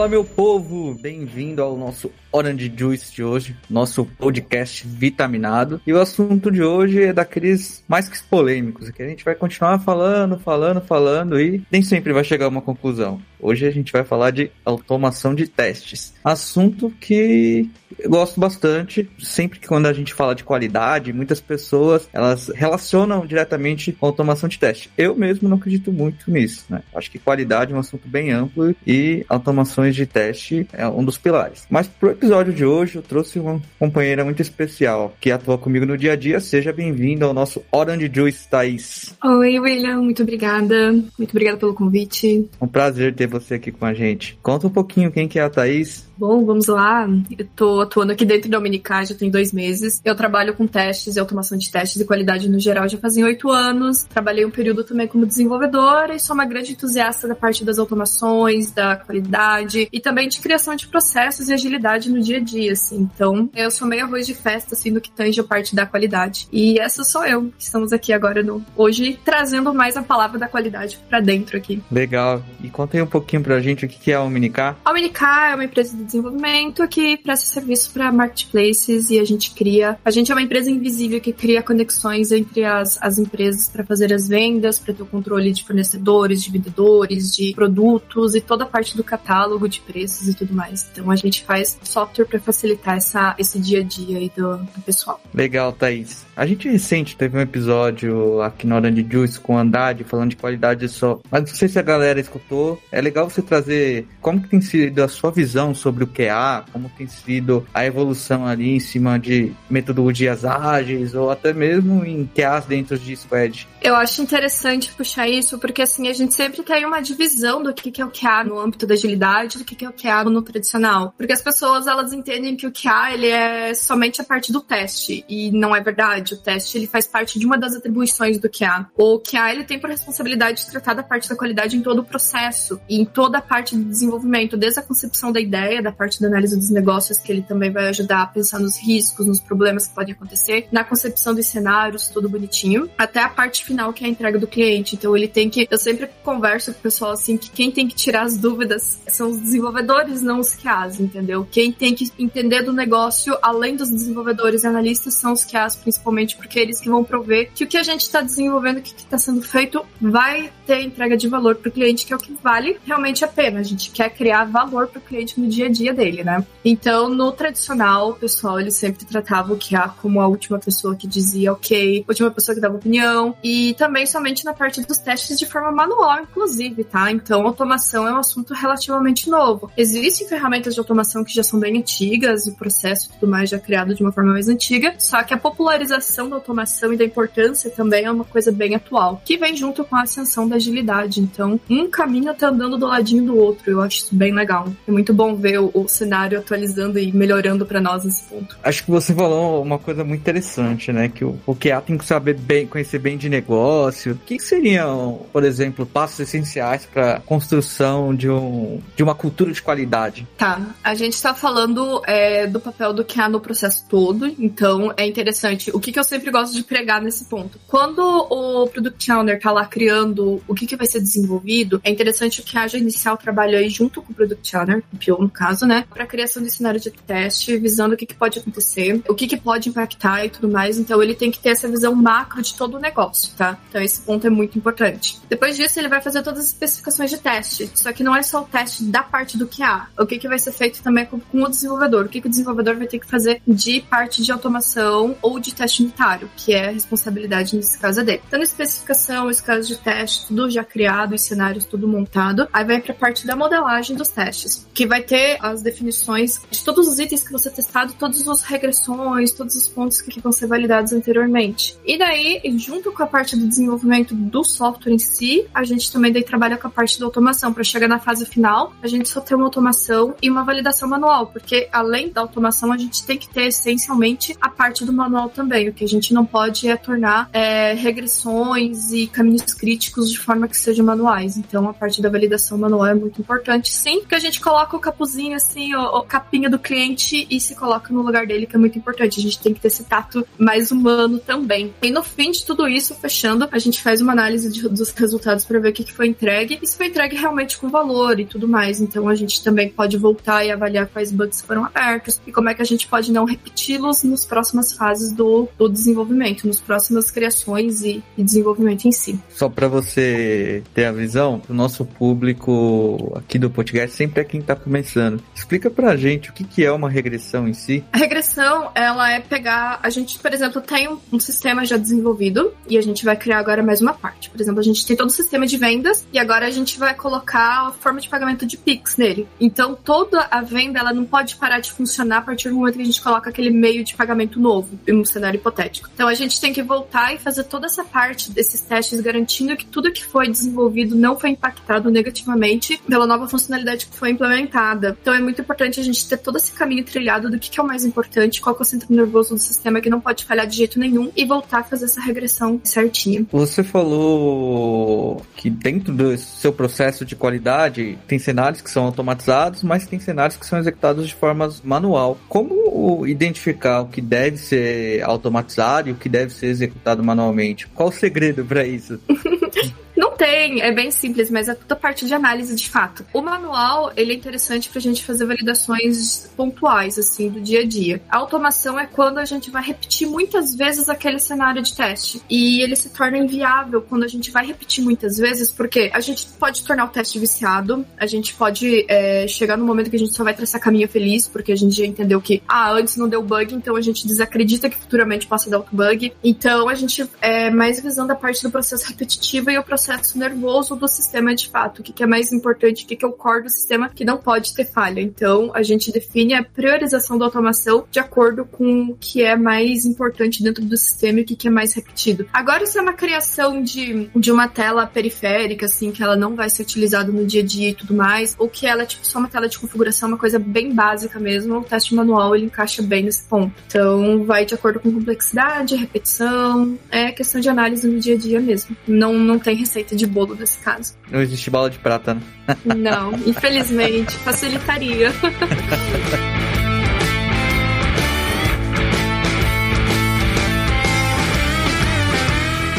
Fala, meu povo! Bem-vindo ao nosso Orange Juice de hoje, nosso podcast vitaminado. E o assunto de hoje é daqueles mais que polêmicos, que a gente vai continuar falando, falando, falando e nem sempre vai chegar a uma conclusão. Hoje a gente vai falar de automação de testes. Assunto que eu gosto bastante. Sempre que quando a gente fala de qualidade, muitas pessoas elas relacionam diretamente com automação de teste. Eu mesmo não acredito muito nisso, né? Acho que qualidade é um assunto bem amplo e automações de teste é um dos pilares. Mas pro episódio de hoje eu trouxe uma companheira muito especial que atua comigo no dia a dia. Seja bem-vinda ao nosso Orange Juice, Thaís. Oi, William. Muito obrigada. Muito obrigada pelo convite. Um prazer ter você aqui com a gente. Conta um pouquinho quem que é a Thaís. Bom, vamos lá. Eu tô atuando aqui dentro da Unicá já tem dois meses. Eu trabalho com testes e automação de testes e qualidade no geral já fazem oito anos. Trabalhei um período também como desenvolvedora e sou uma grande entusiasta da parte das automações, da qualidade e também de criação de processos e agilidade no dia a dia, assim. Então, eu sou meio arroz de festa, assim, no que tange a parte da qualidade. E essa sou eu. Estamos aqui agora no hoje trazendo mais a palavra da qualidade para dentro aqui. Legal. E conta aí um pouquinho pra gente o que é a Unicá. A Unicá é uma empresa de desenvolvimento que presta serviço para marketplaces e a gente cria. A gente é uma empresa invisível que cria conexões entre as, as empresas para fazer as vendas, para ter o controle de fornecedores, de vendedores, de produtos e toda a parte do catálogo de preços e tudo mais. Então a gente faz software para facilitar essa, esse dia a dia aí do, do pessoal. Legal, Thaís. A gente recente teve um episódio aqui no Orange Juice com o Andade falando de qualidade só. Mas não sei se a galera escutou. É legal você trazer como que tem sido a sua visão sobre o QA, como tem sido a evolução ali em cima de metodologias ágeis ou até mesmo em QAs dentro de Squad. Eu acho interessante puxar isso porque assim a gente sempre tem uma divisão do que é o QA no âmbito da agilidade, do que é o QA no tradicional. Porque as pessoas elas entendem que o QA ele é somente a parte do teste e não é verdade. O teste ele faz parte de uma das atribuições do QA. O QA ele tem por responsabilidade de tratar da parte da qualidade em todo o processo e em toda a parte do desenvolvimento, desde a concepção da ideia, da parte da análise dos negócios que ele também vai ajudar a pensar nos riscos, nos problemas que podem acontecer, na concepção dos cenários, tudo bonitinho, até a parte final que é a entrega do cliente. Então ele tem que, eu sempre converso com o pessoal assim que quem tem que tirar as dúvidas são os desenvolvedores, não os QAs, entendeu? Quem tem que entender do negócio, além dos desenvolvedores e analistas, são os QAs, principalmente porque é eles que vão prover que o que a gente está desenvolvendo, o que está sendo feito, vai ter entrega de valor para o cliente, que é o que vale realmente a pena. A gente quer criar valor para o cliente no dia a dia dele, né? Então, no tradicional, o pessoal ele sempre tratava o QA como a última pessoa que dizia ok, última pessoa que dava opinião, e também somente na parte dos testes de forma manual, inclusive, tá? Então, automação é um assunto relativamente novo. Existem ferramentas de automação que já são bem antigas, o processo e tudo mais já é criado de uma forma mais antiga, só que a popularização da automação e da importância também é uma coisa bem atual, que vem junto com a ascensão da agilidade. Então, um caminho tá andando do ladinho do outro. Eu acho isso bem legal. É muito bom ver o, o cenário atualizando e melhorando para nós nesse ponto. Acho que você falou uma coisa muito interessante, né? Que o, o QA tem que saber bem, conhecer bem de negócio. O que seriam, por exemplo, passos essenciais para construção de, um, de uma cultura de qualidade? Tá. A gente está falando é, do papel do QA no processo todo. Então, é interessante. O que, que eu sempre gosto de pregar nesse ponto? Quando o Product Owner tá lá criando o que, que vai ser desenvolvido, é interessante que haja inicial trabalho aí junto com o Product Owner, o PO no caso, né? Para criação de cenário de teste, visando o que, que pode acontecer, o que, que pode impactar e tudo mais. Então, ele tem que ter essa visão macro de todo o negócio, tá? Então, esse ponto é muito importante. Depois disso, ele vai fazer todas as especificações de teste. Só que não é só o teste da parte do QA. O que, que vai ser feito também com, com o desenvolvedor. O que, que o desenvolvedor vai ter que fazer de parte de automação ou de teste unitário, que é a responsabilidade nesse caso é dele. Então, especificação, escalas de teste, tudo já criado, os cenários tudo montado. Aí vai para a parte da modelagem dos testes, que vai ter as definições de todos os itens que você testado, todas as regressões, todos os pontos que vão ser validados anteriormente. E daí, junto com a parte do desenvolvimento do software em si, a gente também daí trabalha com a parte da automação. Para chegar na fase final, a gente só tem uma automação e uma validação manual, porque além da automação, a gente tem que ter essencialmente a parte do manual também. O que a gente não pode é tornar é, regressões e caminhos críticos de forma que sejam manuais. Então, a parte da validação manual é muito importante, sim, porque a gente coloca o capuzinho bonitinho, assim, o, o capinha do cliente e se coloca no lugar dele, que é muito importante. A gente tem que ter esse tato mais humano também. E no fim de tudo isso, fechando, a gente faz uma análise de, dos resultados para ver o que, que foi entregue e se foi entregue realmente com valor e tudo mais. Então a gente também pode voltar e avaliar quais bugs foram abertos e como é que a gente pode não repeti-los nas próximas fases do, do desenvolvimento, nas próximas criações e, e desenvolvimento em si. Só para você ter a visão, o nosso público aqui do podcast sempre é quem está começando. Explica pra gente o que, que é uma regressão em si. A regressão, ela é pegar. A gente, por exemplo, tem um, sistema já desenvolvido e a gente vai criar agora mais uma parte. Por exemplo, a gente tem todo o sistema de vendas e agora a gente vai colocar a forma de pagamento de Pix nele. Então, toda a venda ela não pode parar de funcionar a partir do momento que a gente coloca aquele meio de pagamento novo, em um cenário hipotético. Então, a gente tem que voltar e fazer toda essa parte desses testes, garantindo que tudo que foi desenvolvido não foi impactado negativamente pela nova funcionalidade que foi implementada. Então, é muito importante a gente ter todo esse caminho trilhado do que, é o mais importante, qual é o centro nervoso do sistema que não pode falhar de jeito nenhum e voltar a fazer essa regressão certinha. Você falou que dentro do seu processo de qualidade tem cenários que são automatizados, mas tem cenários que são executados de forma manual. Como identificar o que deve ser automatizado e o que deve ser executado manualmente? Qual o segredo para isso? Tem, é bem simples, mas é toda parte de análise de fato. O manual, ele é interessante pra gente fazer validações pontuais, assim, do dia a dia. A automação é quando a gente vai repetir muitas vezes aquele cenário de teste. E ele se torna inviável quando a gente vai repetir muitas vezes, porque a gente pode tornar o teste viciado, a gente pode é, chegar no momento que a gente só vai traçar caminho feliz, porque a gente já entendeu que, ah, antes não deu bug, então a gente desacredita que futuramente possa dar outro bug. Então a gente é mais visando a parte do processo repetitivo e o processo processo nervoso do sistema de fato, o que, que é mais importante, o que, que é o core do sistema que não pode ter falha. Então, a gente define a priorização da automação de acordo com o que é mais importante dentro do sistema e o que, que é mais repetido. Agora, se é uma criação de, de uma tela periférica, assim, que ela não vai ser utilizada no dia a dia e tudo mais, ou que ela é tipo só uma tela de configuração, uma coisa bem básica mesmo, o teste manual ele encaixa bem nesse ponto. Então, vai de acordo com complexidade, repetição, é questão de análise no dia a dia mesmo. Não, não tem receita de bolo nesse caso. Não existe bala de prata, né? Não, infelizmente, facilitaria.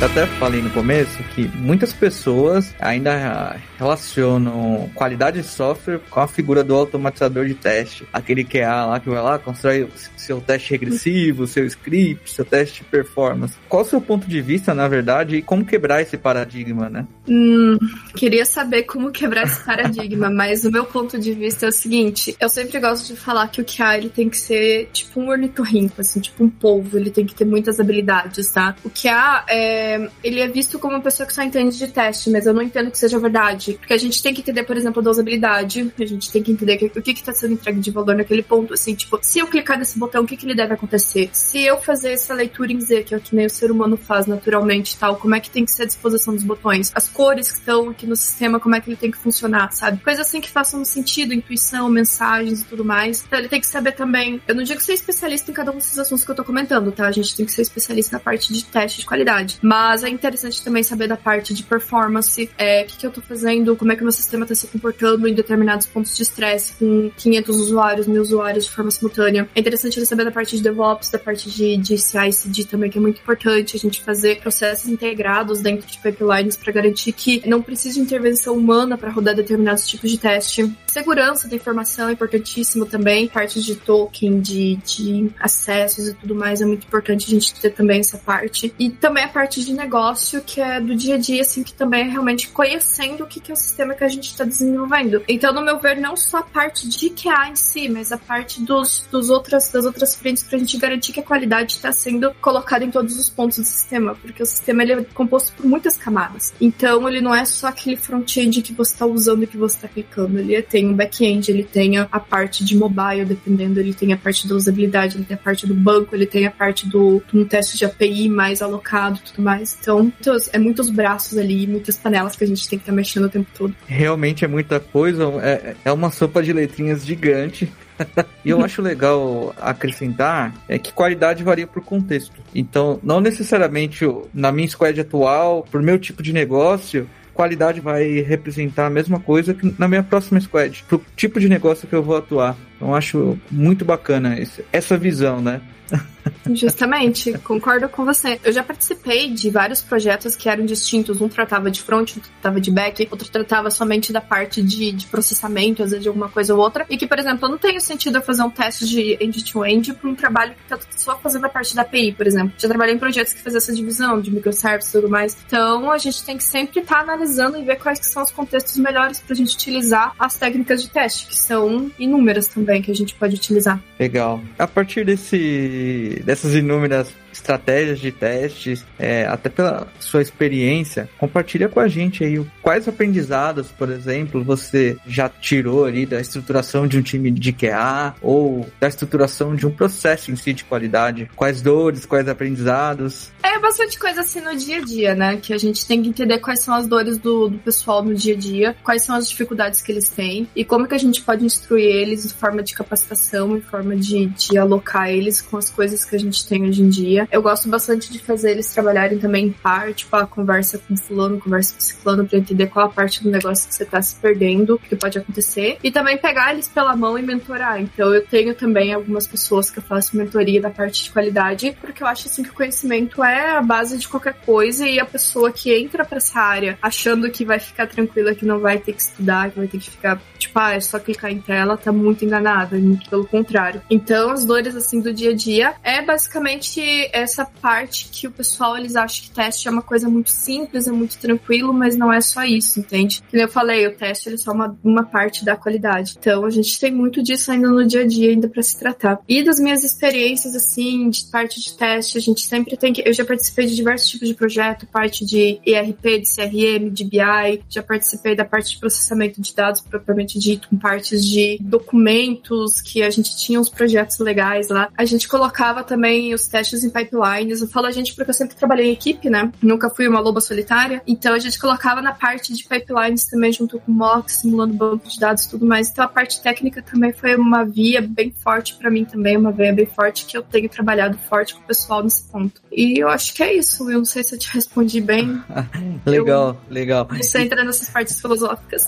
até falei no começo que muitas pessoas ainda relacionam qualidade de software com a figura do automatizador de teste. Aquele que é lá que vai lá, constrói seu teste regressivo, seu script, seu teste de performance. Qual o seu ponto de vista, na verdade, e como quebrar esse paradigma, né? Hum, queria saber como quebrar esse paradigma, mas o meu ponto de vista é o seguinte: eu sempre gosto de falar que o QA ele tem que ser tipo um ornitorrinco, assim, tipo um polvo, ele tem que ter muitas habilidades, tá? O QA é ele é visto como uma pessoa que só entende de teste, mas eu não entendo que seja verdade. Porque a gente tem que entender, por exemplo, a usabilidade, a gente tem que entender que, o que está sendo entregue de valor naquele ponto. Assim, tipo, se eu clicar nesse botão, o que, que ele deve acontecer? Se eu fazer essa leitura em Z, que é o que nem o ser humano faz naturalmente tal, como é que tem que ser a disposição dos botões? As cores que estão aqui no sistema, como é que ele tem que funcionar, sabe? Coisas assim que façam sentido, intuição, mensagens e tudo mais. Então ele tem que saber também. Eu não digo ser especialista em cada um desses assuntos que eu tô comentando, tá? A gente tem que ser especialista na parte de teste de qualidade. Mas mas é interessante também saber da parte de performance, é, o que, que eu tô fazendo, como é que o meu sistema tá se comportando em determinados pontos de estresse com 500 usuários, mil usuários de forma simultânea. É interessante ele saber da parte de DevOps, da parte de, de CI/CD também, que é muito importante a gente fazer processos integrados dentro de pipelines para garantir que não precisa de intervenção humana para rodar determinados tipos de teste. Segurança da informação é importantíssimo também, parte de token, de, de acessos e tudo mais é muito importante a gente ter também essa parte. E também a parte de negócio que é do dia a dia, assim, que também é realmente conhecendo o que, que é o sistema que a gente está desenvolvendo. Então, no meu ver, não só a parte de QA em si, mas a parte dos, dos outras, das outras frentes para a gente garantir que a qualidade está sendo colocada em todos os pontos do sistema, porque o sistema ele é composto por muitas camadas. Então, ele não é só aquele front-end que você está usando e que você está clicando. Ele tem um back-end, ele tem a, parte de mobile, dependendo, ele tem a parte da usabilidade, ele tem a parte do banco, ele tem a parte do um teste de API mais alocado tudo mais mais. Então, muitos, é muitos braços ali, muitas panelas que a gente tem que estar tá mexendo o tempo todo. Realmente é muita coisa, é, é uma sopa de letrinhas gigante. e eu acho legal acrescentar é que qualidade varia por contexto. Então, não necessariamente na minha squad atual, por meu tipo de negócio, qualidade vai representar a mesma coisa que na minha próxima squad, pro tipo de negócio que eu vou atuar. Então acho muito bacana essa visão, né? Justamente, concordo com você. Eu já participei de vários projetos que eram distintos. Um tratava de front, outro tratava de back, outro tratava somente da parte de, de processamento, às vezes de alguma coisa ou outra. E que, por exemplo, não tem sentido eu fazer um teste de end-to-end para um trabalho que tá só fazendo a parte da API, por exemplo. Já trabalhei em projetos que faziam essa divisão de microservices e tudo mais. Então, a gente tem que sempre estar tá analisando e ver quais são os contextos melhores para a gente utilizar as técnicas de teste, que são inúmeras também que a gente pode utilizar. Legal. A partir desse dessas inúmeras estratégias de testes, é, até pela sua experiência, compartilha com a gente aí quais aprendizados, por exemplo, você já tirou ali da estruturação de um time de QA ou da estruturação de um processo em si de qualidade. Quais dores, quais aprendizados? É bastante coisa assim no dia a dia, né? Que a gente tem que entender quais são as dores do, do pessoal no dia a dia, quais são as dificuldades que eles têm e como que a gente pode instruir eles em forma de capacitação, em forma de, de alocar eles com as coisas que a gente tem hoje em dia eu gosto bastante de fazer eles trabalharem também em par, tipo, a conversa com fulano, conversa com ciclano, pra entender qual a parte do negócio que você tá se perdendo, que pode acontecer. E também pegar eles pela mão e mentorar. Então eu tenho também algumas pessoas que eu faço mentoria da parte de qualidade, porque eu acho assim que o conhecimento é a base de qualquer coisa e a pessoa que entra para essa área achando que vai ficar tranquila, que não vai ter que estudar, que vai ter que ficar, tipo, ah, é só clicar em tela, tá muito enganada, muito pelo contrário. Então, as dores assim do dia a dia é basicamente essa parte que o pessoal eles acham que teste é uma coisa muito simples, é muito tranquilo, mas não é só isso, entende? Como eu falei, o teste ele é só uma, uma parte da qualidade. Então a gente tem muito disso ainda no dia a dia ainda para se tratar. E das minhas experiências assim, de parte de teste, a gente sempre tem que eu já participei de diversos tipos de projeto, parte de ERP, de CRM, de BI, já participei da parte de processamento de dados propriamente dito, com partes de documentos que a gente tinha uns projetos legais lá. A gente colocava também os testes em pipelines. Eu falo a gente porque eu sempre trabalhei em equipe, né? Nunca fui uma loba solitária. Então a gente colocava na parte de pipelines também, junto com o Mock, simulando banco de dados e tudo mais. Então a parte técnica também foi uma via bem forte para mim também, uma via bem forte que eu tenho trabalhado forte com o pessoal nesse ponto. E eu acho que é isso. Eu não sei se eu te respondi bem. legal, eu, legal. Isso entra nessas partes filosóficas.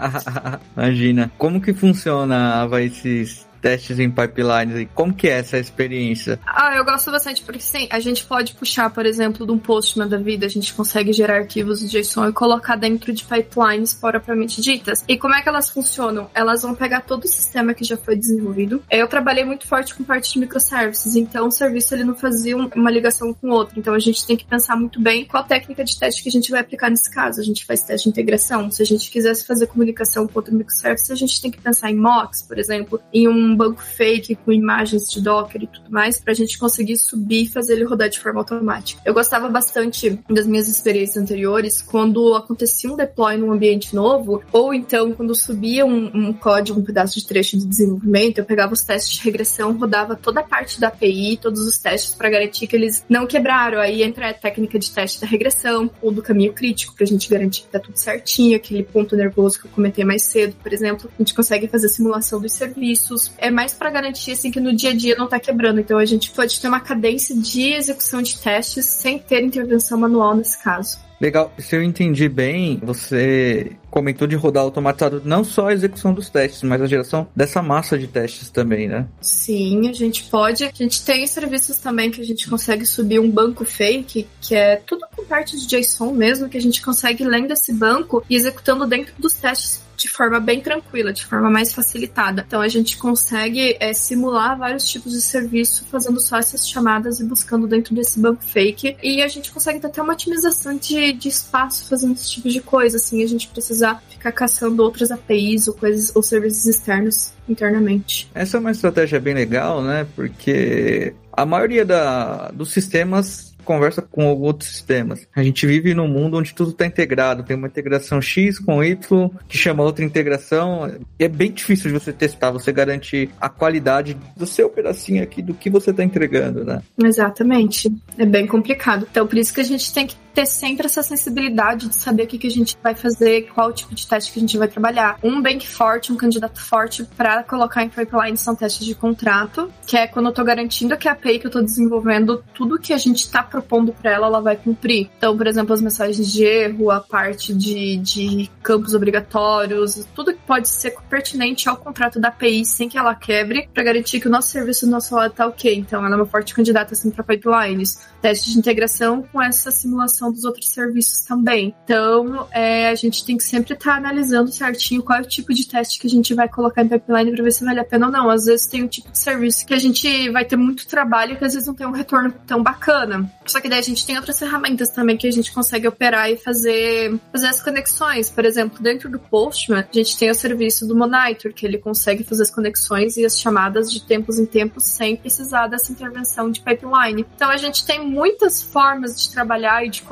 Imagina. Como que funciona, esses testes em pipelines e como que é essa experiência? Ah, eu gosto bastante porque sim, a gente pode puxar, por exemplo, de um Postman da vida, a gente consegue gerar arquivos de JSON e colocar dentro de pipelines propriamente ditas. E como é que elas funcionam? Elas vão pegar todo o sistema que já foi desenvolvido. Eu trabalhei muito forte com parte de microservices, então o serviço ele não fazia uma ligação com o outro. Então a gente tem que pensar muito bem qual técnica de teste que a gente vai aplicar nesse caso. A gente faz teste de integração. Se a gente quisesse fazer comunicação com outro microservice, a gente tem que pensar em mocks, por exemplo, em um banco fake com imagens de Docker e tudo mais, para a gente conseguir subir e fazer ele rodar de forma automática. Eu gostava bastante das minhas experiências anteriores quando acontecia um deploy num ambiente novo, ou então quando subia um, um código, um pedaço de trecho de desenvolvimento, eu pegava os testes de regressão, rodava toda a parte da API, todos os testes para garantir que eles não quebraram. Aí entra a técnica de teste da regressão ou do caminho crítico para a gente garantir que tá tudo certinho, aquele ponto nervoso que eu comentei mais cedo, por exemplo, a gente consegue fazer simulação dos serviços. É mais para garantir assim que no dia a dia não tá quebrando. Então a gente pode ter uma cadência de execução de testes sem ter intervenção manual nesse caso. Legal, se eu entendi bem, você comentou de rodar automatizado não só a execução dos testes, mas a geração dessa massa de testes também, né? Sim, a gente pode. A gente tem serviços também que a gente consegue subir um banco fake, que é tudo com parte de JSON mesmo, que a gente consegue lendo esse banco e executando dentro dos testes de forma bem tranquila, de forma mais facilitada. Então a gente consegue é, simular vários tipos de serviço fazendo só essas chamadas e buscando dentro desse banco fake. E a gente consegue ter até uma otimização de, de espaço fazendo esse tipo de coisa, assim, a gente precisar ficar caçando outras APIs ou coisas ou serviços externos internamente. Essa é uma estratégia bem legal, né? Porque a maioria da, dos sistemas conversa com outros sistemas. A gente vive num mundo onde tudo está integrado. Tem uma integração X com Y, que chama outra integração. É bem difícil de você testar, você garantir a qualidade do seu pedacinho aqui, do que você está entregando, né? Exatamente. É bem complicado. Então, por isso que a gente tem que ter sempre essa sensibilidade de saber o que, que a gente vai fazer, qual tipo de teste que a gente vai trabalhar. Um bank forte, um candidato forte para colocar em pipeline são testes de contrato, que é quando eu tô garantindo que a API que eu tô desenvolvendo, tudo que a gente está propondo para ela, ela vai cumprir. Então, por exemplo, as mensagens de erro, a parte de, de campos obrigatórios, tudo que pode ser pertinente ao contrato da API sem que ela quebre, para garantir que o nosso serviço do nosso lado tá ok. Então, ela é uma forte candidata assim para pipelines. Teste de integração com essa simulação dos outros serviços também. Então, é, a gente tem que sempre estar tá analisando certinho qual é o tipo de teste que a gente vai colocar em pipeline para ver se vale a pena ou não. Às vezes tem um tipo de serviço que a gente vai ter muito trabalho que às vezes não tem um retorno tão bacana. Só que daí a gente tem outras ferramentas também que a gente consegue operar e fazer, fazer as conexões. Por exemplo, dentro do Postman, a gente tem o serviço do Monitor, que ele consegue fazer as conexões e as chamadas de tempos em tempos sem precisar dessa intervenção de pipeline. Então a gente tem muitas formas de trabalhar e de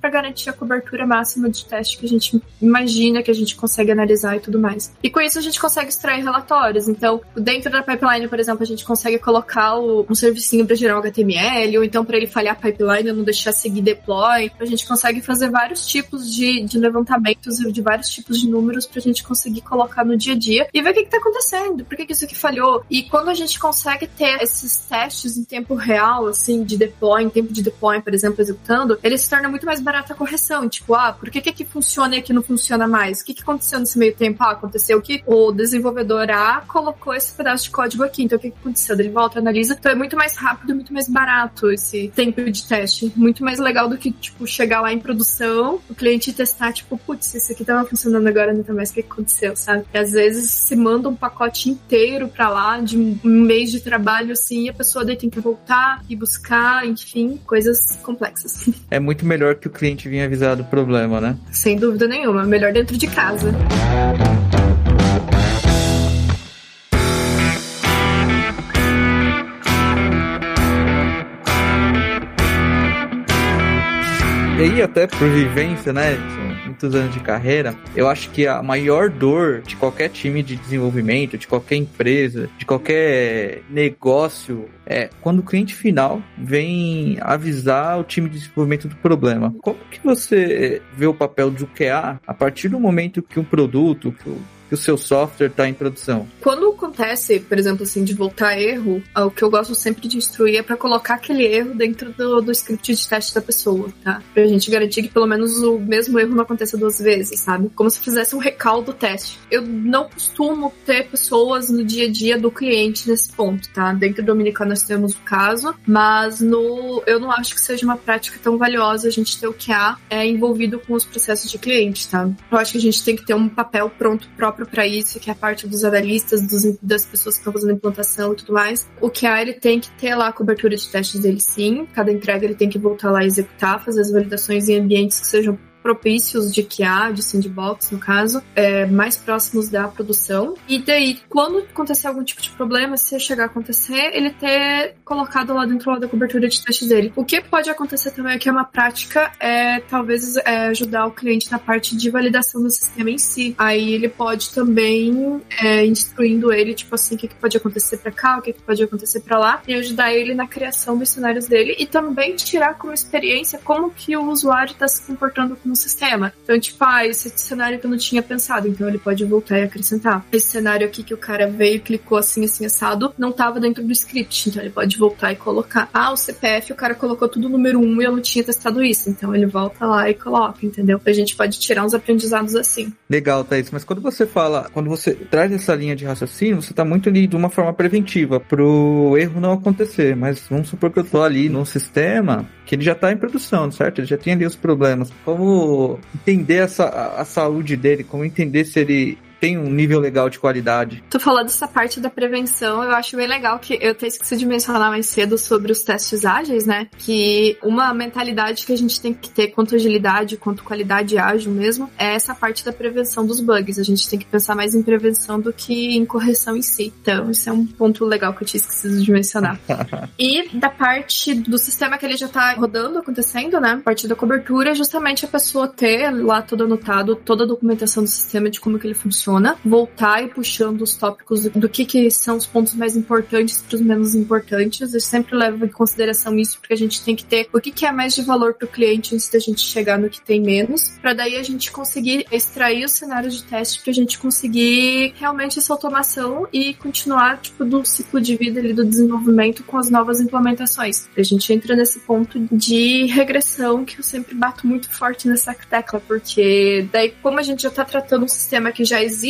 para garantir a cobertura máxima de teste que a gente imagina que a gente consegue analisar e tudo mais. E com isso a gente consegue extrair relatórios. Então, dentro da pipeline, por exemplo, a gente consegue colocar o, um servicinho para gerar o HTML, ou então para ele falhar a pipeline e não deixar seguir deploy. A gente consegue fazer vários tipos de, de levantamentos de vários tipos de números para a gente conseguir colocar no dia a dia e ver o que está acontecendo, por que, que isso aqui falhou. E quando a gente consegue ter esses testes em tempo real, assim, de deploy, em tempo de deploy, por exemplo, executando, ele se torna muito mais barato a correção. Tipo, ah, por que, que aqui funciona e aqui não funciona mais? O que, que aconteceu nesse meio tempo? Ah, aconteceu que o desenvolvedor A colocou esse pedaço de código aqui, então o que, que aconteceu? Ele volta, analisa. Então é muito mais rápido, muito mais barato esse tempo de teste. Muito mais legal do que, tipo, chegar lá em produção, o cliente testar, tipo, putz, isso aqui tava funcionando agora, não tá mais, o que, que aconteceu, sabe? E às vezes se manda um pacote inteiro pra lá, de um mês de trabalho, assim, e a pessoa daí tem que voltar e buscar, enfim, coisas complexas. É muito melhor que o cliente vinha avisar do problema, né? Sem dúvida nenhuma, melhor dentro de casa. E aí, até por vivência, né? Muitos anos de carreira, eu acho que a maior dor de qualquer time de desenvolvimento, de qualquer empresa, de qualquer negócio é quando o cliente final vem avisar o time de desenvolvimento do problema. Como que você vê o papel do QA a partir do momento que um produto, que o que o seu software está em produção? Quando acontece, por exemplo, assim, de voltar erro, o que eu gosto sempre de instruir é para colocar aquele erro dentro do, do script de teste da pessoa, tá? Pra gente garantir que pelo menos o mesmo erro não aconteça duas vezes, sabe? Como se fizesse um recal do teste. Eu não costumo ter pessoas no dia a dia do cliente nesse ponto, tá? Dentro do Dominica nós temos o caso, mas no eu não acho que seja uma prática tão valiosa a gente ter o QA é envolvido com os processos de cliente, tá? Eu acho que a gente tem que ter um papel pronto próprio próprio para isso, que é a parte dos analistas, dos, das pessoas que estão fazendo implantação e tudo mais. O QA ele tem que ter lá a cobertura de testes dele sim. Cada entrega ele tem que voltar lá e executar, fazer as validações em ambientes que sejam propícios de QA, de sandbox, no caso, é, mais próximos da produção. E daí, quando acontecer algum tipo de problema, se chegar a acontecer, ele ter colocado lá dentro lá da cobertura de testes dele. O que pode acontecer também é que é uma prática é talvez é, ajudar o cliente na parte de validação do sistema em si. Aí ele pode também é, instruindo ele, tipo assim, o que, que pode acontecer para cá, o que, que pode acontecer para lá, e ajudar ele na criação dos cenários dele e também tirar como experiência como que o usuário está se comportando com no sistema. Então, tipo, ah, esse cenário que eu não tinha pensado, então ele pode voltar e acrescentar. Esse cenário aqui que o cara veio e clicou assim, assim, assado, não estava dentro do script, então ele pode voltar e colocar. Ah, o CPF, o cara colocou tudo número 1 um, e eu não tinha testado isso, então ele volta lá e coloca, entendeu? A gente pode tirar uns aprendizados assim. Legal, Thaís, mas quando você fala, quando você traz essa linha de raciocínio, você está muito ali de uma forma preventiva, pro erro não acontecer, mas vamos supor que eu tô ali num sistema que ele já está em produção, certo? Ele já tem ali os problemas. Como entender essa, a, saúde dele, como entender se ele tem um nível legal de qualidade. Tu falou dessa parte da prevenção, eu acho bem legal que eu até esqueci de mencionar mais cedo sobre os testes ágeis, né? Que uma mentalidade que a gente tem que ter quanto agilidade, quanto qualidade ágil mesmo, é essa parte da prevenção dos bugs. A gente tem que pensar mais em prevenção do que em correção em si. Então, isso é um ponto legal que eu tinha esquecido de mencionar. e da parte do sistema que ele já tá rodando, acontecendo, né? A parte da cobertura, justamente a pessoa ter lá todo anotado, toda a documentação do sistema de como que ele funciona funciona, voltar e puxando os tópicos do, do que, que são os pontos mais importantes para os menos importantes. Eu sempre levo em consideração isso, porque a gente tem que ter o que, que é mais de valor para o cliente antes da gente chegar no que tem menos, para daí a gente conseguir extrair os cenários de teste para a gente conseguir realmente essa automação e continuar tipo do ciclo de vida ali do desenvolvimento com as novas implementações. A gente entra nesse ponto de regressão que eu sempre bato muito forte nessa tecla, porque daí como a gente já está tratando um sistema que já existe,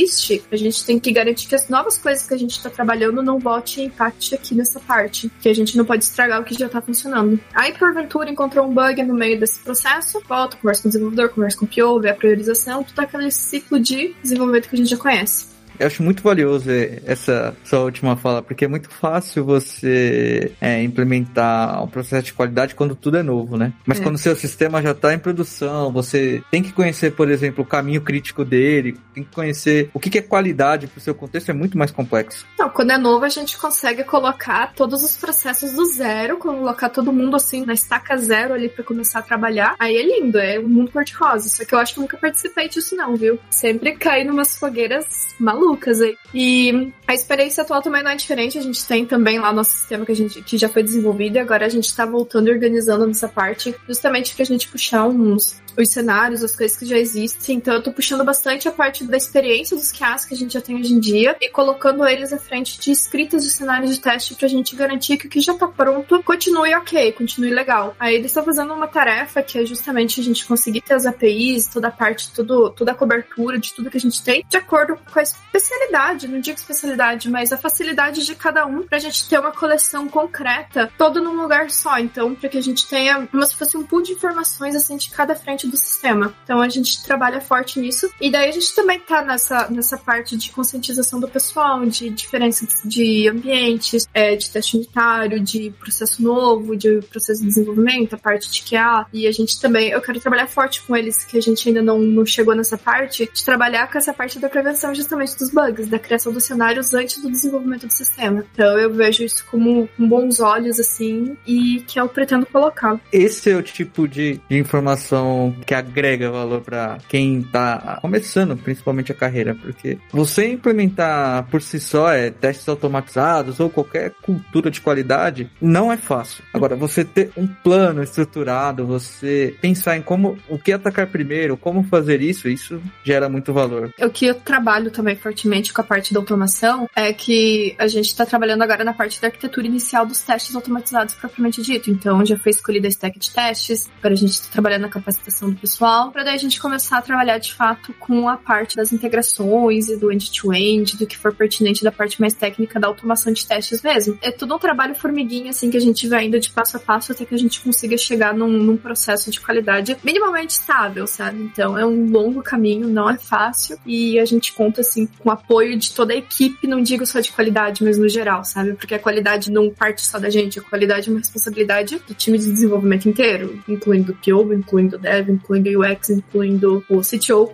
a gente tem que garantir que as novas coisas que a gente está trabalhando não volte e impacte aqui nessa parte, que a gente não pode estragar o que já está funcionando. Aí porventura encontrou um bug no meio desse processo, volta, conversa com o desenvolvedor, conversa com o PO, vê a priorização, tudo aquele ciclo de desenvolvimento que a gente já conhece. Eu acho muito valioso essa sua última fala, porque é muito fácil você é, implementar um processo de qualidade quando tudo é novo, né? Mas é. quando o seu sistema já está em produção, você tem que conhecer, por exemplo, o caminho crítico dele, tem que conhecer o que é qualidade para o seu contexto, é muito mais complexo. Não, quando é novo, a gente consegue colocar todos os processos do zero, colocar todo mundo assim na estaca zero ali para começar a trabalhar. Aí é lindo, é um mundo cor-de-rosa. Só que eu acho que eu nunca participei disso, não, viu? Sempre caí numas fogueiras malucas malucas aí. E a experiência atual também não é diferente. A gente tem também lá nosso sistema que, a gente, que já foi desenvolvido e agora a gente está voltando e organizando nessa parte, justamente pra gente puxar uns os cenários, as coisas que já existem. Então eu tô puxando bastante a parte da experiência dos QAs que a gente já tem hoje em dia e colocando eles à frente de escritas de cenários de teste pra gente garantir que o que já tá pronto continue ok, continue legal. Aí eles estão fazendo uma tarefa que é justamente a gente conseguir ter as APIs, toda a parte, tudo, toda a cobertura de tudo que a gente tem, de acordo com a especialidade, não digo especialidade, mas a facilidade de cada um pra gente ter uma coleção concreta, todo num lugar só. Então, para que a gente tenha como se fosse um pool de informações assim de cada frente parte do sistema. Então a gente trabalha forte nisso. E daí a gente também tá nessa, nessa parte de conscientização do pessoal, de diferença de ambientes, é, de teste unitário, de processo novo, de processo de desenvolvimento, a parte de QA. E a gente também, eu quero trabalhar forte com eles, que a gente ainda não, não chegou nessa parte, de trabalhar com essa parte da prevenção justamente dos bugs, da criação dos cenários antes do desenvolvimento do sistema. Então eu vejo isso como com bons olhos, assim, e que eu pretendo colocar. Esse é o tipo de, de informação que agrega valor para quem tá começando, principalmente a carreira, porque você implementar por si só é testes automatizados ou qualquer cultura de qualidade não é fácil. Agora, você ter um plano estruturado, você pensar em como o que atacar primeiro, como fazer isso, isso gera muito valor. O que eu trabalho também fortemente com a parte da automação é que a gente está trabalhando agora na parte da arquitetura inicial dos testes automatizados propriamente dito. Então, já foi escolhida a stack de testes, agora a gente está trabalhando na capacitação do pessoal, para daí a gente começar a trabalhar de fato com a parte das integrações e do end-to-end, -end, do que for pertinente da parte mais técnica da automação de testes mesmo. É tudo um trabalho formiguinha, assim, que a gente vai indo de passo a passo até que a gente consiga chegar num, num processo de qualidade minimamente estável, sabe? Então é um longo caminho, não é fácil, e a gente conta, assim, com o apoio de toda a equipe, não digo só de qualidade, mas no geral, sabe? Porque a qualidade não parte só da gente, a qualidade é uma responsabilidade do time de desenvolvimento inteiro, incluindo o PO, incluindo o Dev, incluindo o UX, incluindo o CTO.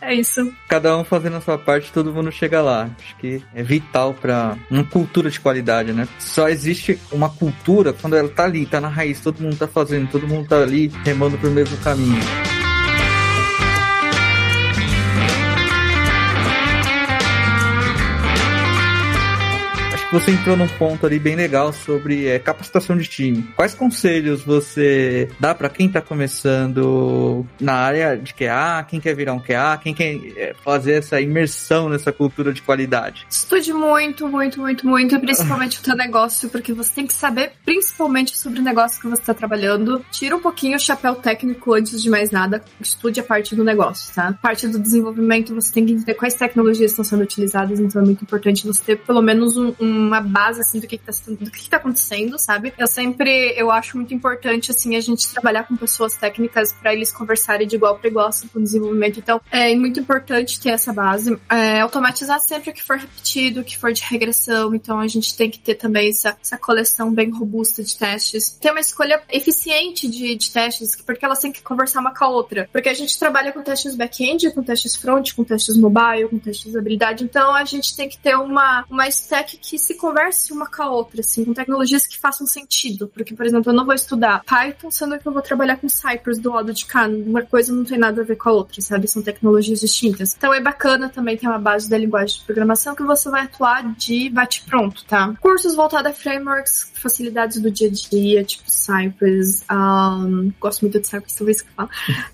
é isso. Cada um fazendo a sua parte, todo mundo chega lá. Acho que é vital para uma cultura de qualidade, né? Só existe uma cultura quando ela tá ali, tá na raiz, todo mundo tá fazendo, todo mundo tá ali remando pro mesmo caminho. Você entrou num ponto ali bem legal sobre é, capacitação de time. Quais conselhos você dá para quem tá começando na área de QA, quem quer virar um QA, quem quer é, fazer essa imersão nessa cultura de qualidade? Estude muito, muito, muito, muito, principalmente o teu negócio, porque você tem que saber principalmente sobre o negócio que você está trabalhando. Tira um pouquinho o chapéu técnico antes de mais nada, estude a parte do negócio, tá? Parte do desenvolvimento, você tem que entender quais tecnologias estão sendo utilizadas, então é muito importante você ter pelo menos um, um uma base, assim, do que, que tá, do que tá acontecendo, sabe? Eu sempre, eu acho muito importante, assim, a gente trabalhar com pessoas técnicas para eles conversarem de igual para igual, assim, com o desenvolvimento. Então, é muito importante ter essa base. É, automatizar sempre o que for repetido, o que for de regressão. Então, a gente tem que ter também essa, essa coleção bem robusta de testes. Ter uma escolha eficiente de, de testes, porque elas têm que conversar uma com a outra. Porque a gente trabalha com testes back-end, com testes front, com testes mobile, com testes de habilidade. Então, a gente tem que ter uma, uma stack que se converse uma com a outra, assim, com tecnologias que façam sentido. Porque, por exemplo, eu não vou estudar Python, sendo que eu vou trabalhar com Cypress do lado de cá. Uma coisa não tem nada a ver com a outra, sabe? São tecnologias distintas. Então é bacana também ter uma base da linguagem de programação que você vai atuar de bate-pronto, tá? Cursos voltados a frameworks, facilidades do dia a dia, tipo Cypress. Um, gosto muito de Cypress, talvez que fala.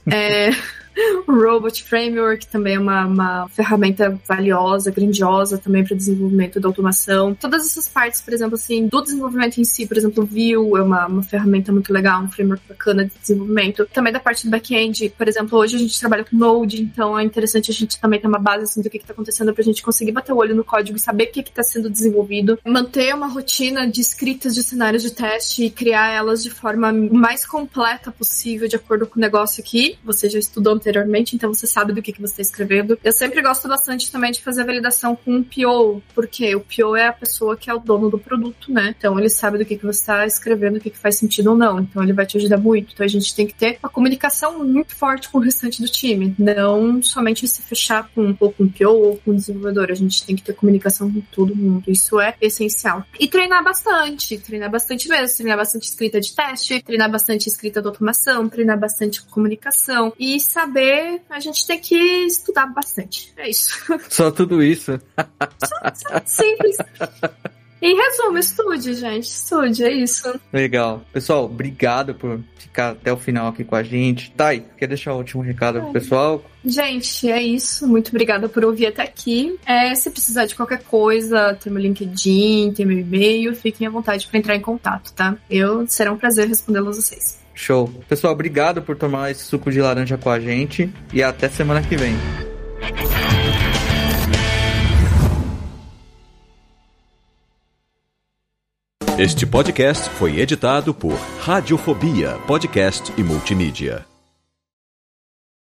É. O Robot Framework também é uma, uma ferramenta valiosa, grandiosa também para desenvolvimento da automação. Todas essas partes, por exemplo, assim, do desenvolvimento em si, por exemplo, Vue é uma, uma ferramenta muito legal, um framework bacana de desenvolvimento. Também da parte do back-end, por exemplo, hoje a gente trabalha com Node, então é interessante a gente também ter uma base assim, do que está acontecendo para a gente conseguir bater o olho no código e saber o que está sendo desenvolvido. Manter uma rotina de escritas de cenários de teste e criar elas de forma mais completa possível, de acordo com o negócio que você já estudou anteriormente, então você sabe do que, que você está escrevendo. Eu sempre gosto bastante também de fazer a validação com o PO, porque o PO é a pessoa que é o dono do produto, né? Então ele sabe do que, que você está escrevendo, o que, que faz sentido ou não. Então ele vai te ajudar muito. Então a gente tem que ter uma comunicação muito forte com o restante do time, não somente se fechar com, ou com o PO ou com o desenvolvedor. A gente tem que ter comunicação com todo mundo. Isso é essencial. E treinar bastante, treinar bastante mesmo, treinar bastante escrita de teste, treinar bastante escrita de automação, treinar bastante comunicação e saber saber, a gente tem que estudar bastante. É isso. Só tudo isso. Só, só simples. Em resumo, estude, gente. Estude, é isso. Legal. Pessoal, obrigado por ficar até o final aqui com a gente. Thay, quer deixar o último recado pro pessoal? Gente, é isso. Muito obrigada por ouvir até aqui. É, se precisar de qualquer coisa, tem meu LinkedIn, tem meu e-mail, fiquem à vontade para entrar em contato, tá? Eu será um prazer respondê-los vocês. Show. Pessoal, obrigado por tomar esse suco de laranja com a gente e até semana que vem. Este podcast foi editado por Radiofobia, podcast e multimídia.